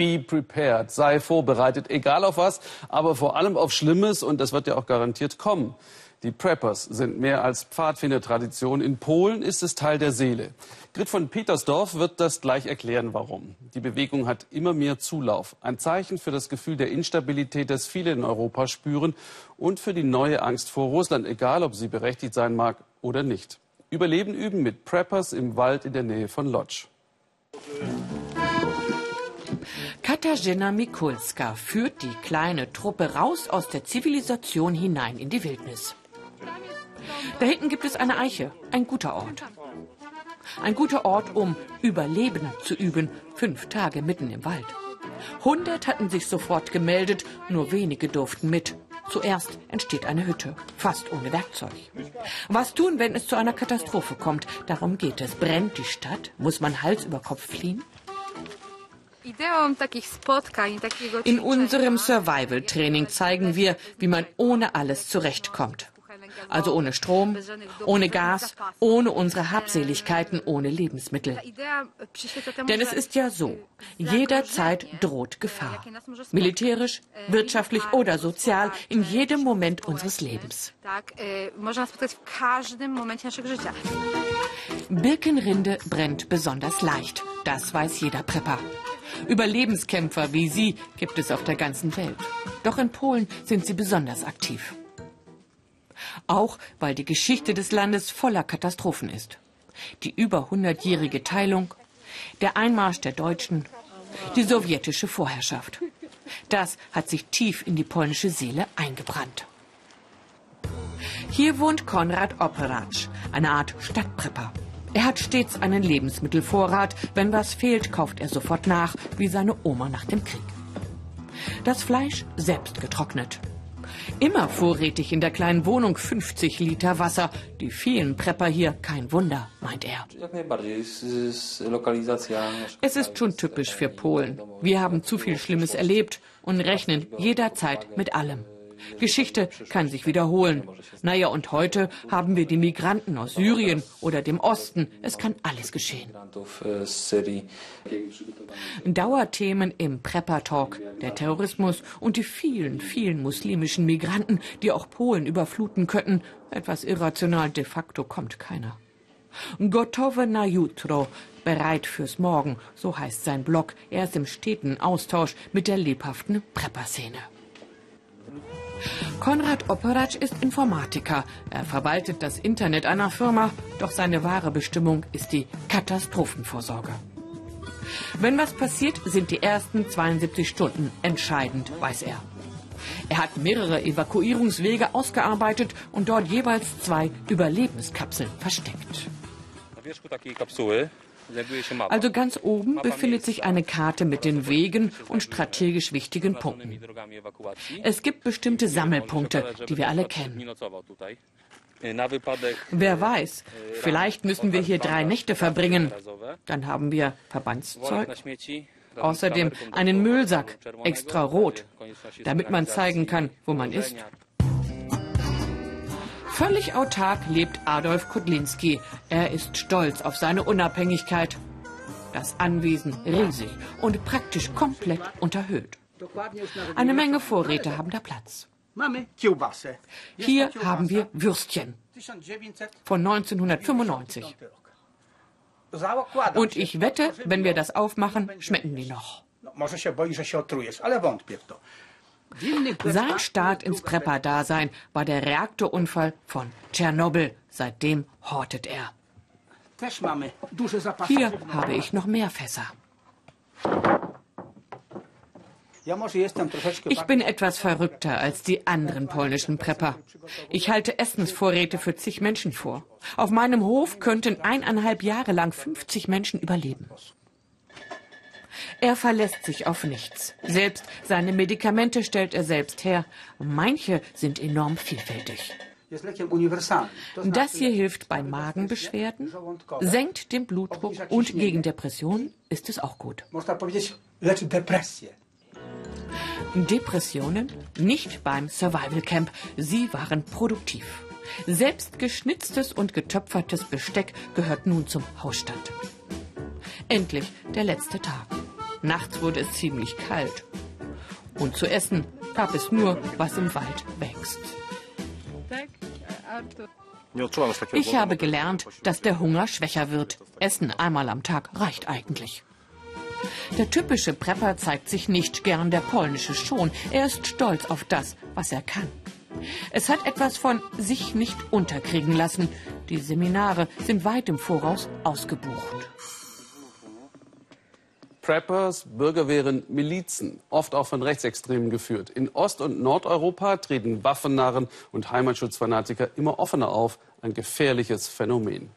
Be prepared. Sei vorbereitet, egal auf was, aber vor allem auf Schlimmes. Und das wird ja auch garantiert kommen. Die Preppers sind mehr als Pfadfindertradition. In Polen ist es Teil der Seele. Grit von Petersdorf wird das gleich erklären, warum. Die Bewegung hat immer mehr Zulauf. Ein Zeichen für das Gefühl der Instabilität, das viele in Europa spüren und für die neue Angst vor Russland, egal ob sie berechtigt sein mag oder nicht. Überleben üben mit Preppers im Wald in der Nähe von Lodz. Katarzyna Mikulska führt die kleine Truppe raus aus der Zivilisation hinein in die Wildnis. Da hinten gibt es eine Eiche, ein guter Ort. Ein guter Ort, um Überleben zu üben, fünf Tage mitten im Wald. Hundert hatten sich sofort gemeldet, nur wenige durften mit. Zuerst entsteht eine Hütte, fast ohne Werkzeug. Was tun, wenn es zu einer Katastrophe kommt? Darum geht es. Brennt die Stadt? Muss man Hals über Kopf fliehen? In unserem Survival-Training zeigen wir, wie man ohne alles zurechtkommt. Also ohne Strom, ohne Gas, ohne unsere Habseligkeiten, ohne Lebensmittel. Denn es ist ja so, jederzeit droht Gefahr. Militärisch, wirtschaftlich oder sozial, in jedem Moment unseres Lebens. Birkenrinde brennt besonders leicht. Das weiß jeder Prepper. Überlebenskämpfer wie sie gibt es auf der ganzen Welt. Doch in Polen sind sie besonders aktiv. Auch weil die Geschichte des Landes voller Katastrophen ist. Die über hundertjährige Teilung, der Einmarsch der Deutschen, die sowjetische Vorherrschaft. Das hat sich tief in die polnische Seele eingebrannt. Hier wohnt Konrad Operatsch, eine Art Stadtprepper. Er hat stets einen Lebensmittelvorrat. Wenn was fehlt, kauft er sofort nach, wie seine Oma nach dem Krieg. Das Fleisch selbst getrocknet. Immer vorrätig in der kleinen Wohnung 50 Liter Wasser. Die vielen Prepper hier kein Wunder, meint er. Es ist schon typisch für Polen. Wir haben zu viel Schlimmes erlebt und rechnen jederzeit mit allem. Geschichte kann sich wiederholen. Naja, und heute haben wir die Migranten aus Syrien oder dem Osten. Es kann alles geschehen. Dauerthemen im Prepper-Talk, der Terrorismus und die vielen, vielen muslimischen Migranten, die auch Polen überfluten könnten. Etwas irrational, de facto kommt keiner. Gotowe na jutro, bereit fürs Morgen, so heißt sein Blog. Er ist im steten Austausch mit der lebhaften Prepper-Szene. Konrad Operatsch ist Informatiker. Er verwaltet das Internet einer Firma, doch seine wahre Bestimmung ist die Katastrophenvorsorge. Wenn was passiert, sind die ersten 72 Stunden entscheidend, weiß er. Er hat mehrere Evakuierungswege ausgearbeitet und dort jeweils zwei Überlebenskapseln versteckt. Also ganz oben befindet sich eine Karte mit den Wegen und strategisch wichtigen Punkten. Es gibt bestimmte Sammelpunkte, die wir alle kennen. Wer weiß, vielleicht müssen wir hier drei Nächte verbringen. Dann haben wir Verbandszeug, außerdem einen Müllsack, extra rot, damit man zeigen kann, wo man ist. Völlig autark lebt Adolf Kudlinski. Er ist stolz auf seine Unabhängigkeit. Das Anwesen riesig und praktisch komplett unterhöhlt. Eine Menge Vorräte haben da Platz. Hier haben wir Würstchen von 1995. Und ich wette, wenn wir das aufmachen, schmecken die noch. Sein Start ins Prepper-Dasein war der Reaktorunfall von Tschernobyl. Seitdem hortet er. Hier habe ich noch mehr Fässer. Ich bin etwas verrückter als die anderen polnischen Prepper. Ich halte Essensvorräte für zig Menschen vor. Auf meinem Hof könnten eineinhalb Jahre lang 50 Menschen überleben. Er verlässt sich auf nichts. Selbst seine Medikamente stellt er selbst her. Manche sind enorm vielfältig. Das hier hilft bei Magenbeschwerden, senkt den Blutdruck und gegen Depressionen ist es auch gut. Depressionen nicht beim Survival Camp. Sie waren produktiv. Selbst geschnitztes und getöpfertes Besteck gehört nun zum Hausstand. Endlich der letzte Tag. Nachts wurde es ziemlich kalt. Und zu essen gab es nur, was im Wald wächst. Ich habe gelernt, dass der Hunger schwächer wird. Essen einmal am Tag reicht eigentlich. Der typische Prepper zeigt sich nicht gern, der polnische schon. Er ist stolz auf das, was er kann. Es hat etwas von sich nicht unterkriegen lassen. Die Seminare sind weit im Voraus ausgebucht. Preppers, Bürgerwehren, Milizen, oft auch von Rechtsextremen geführt. In Ost- und Nordeuropa treten Waffennarren und Heimatschutzfanatiker immer offener auf. Ein gefährliches Phänomen.